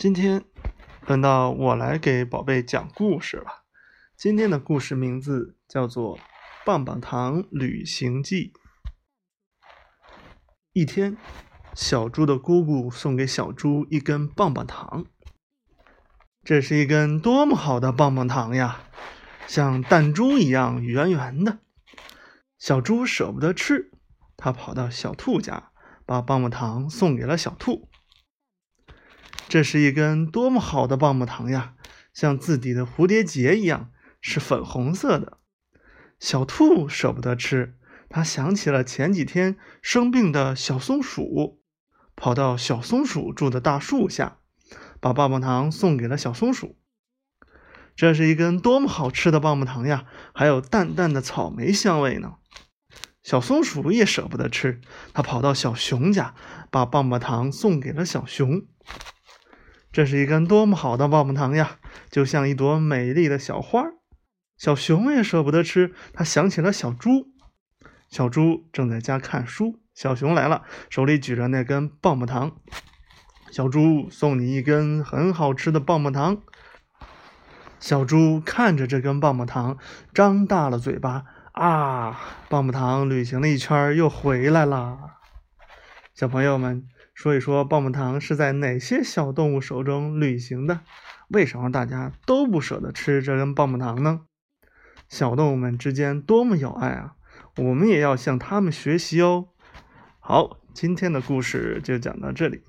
今天轮到我来给宝贝讲故事了。今天的故事名字叫做《棒棒糖旅行记》。一天，小猪的姑姑送给小猪一根棒棒糖。这是一根多么好的棒棒糖呀！像弹珠一样圆圆的。小猪舍不得吃，它跑到小兔家，把棒棒糖送给了小兔。这是一根多么好的棒棒糖呀！像字底的蝴蝶结一样，是粉红色的。小兔舍不得吃，它想起了前几天生病的小松鼠，跑到小松鼠住的大树下，把棒棒糖送给了小松鼠。这是一根多么好吃的棒棒糖呀！还有淡淡的草莓香味呢。小松鼠也舍不得吃，它跑到小熊家，把棒棒糖送给了小熊。这是一根多么好的棒棒糖呀，就像一朵美丽的小花。小熊也舍不得吃，它想起了小猪。小猪正在家看书，小熊来了，手里举着那根棒棒糖。小猪送你一根很好吃的棒棒糖。小猪看着这根棒棒糖，张大了嘴巴啊！棒棒糖旅行了一圈，又回来了。小朋友们。说一说棒棒糖是在哪些小动物手中旅行的？为什么大家都不舍得吃这根棒棒糖呢？小动物们之间多么有爱啊！我们也要向他们学习哦。好，今天的故事就讲到这里。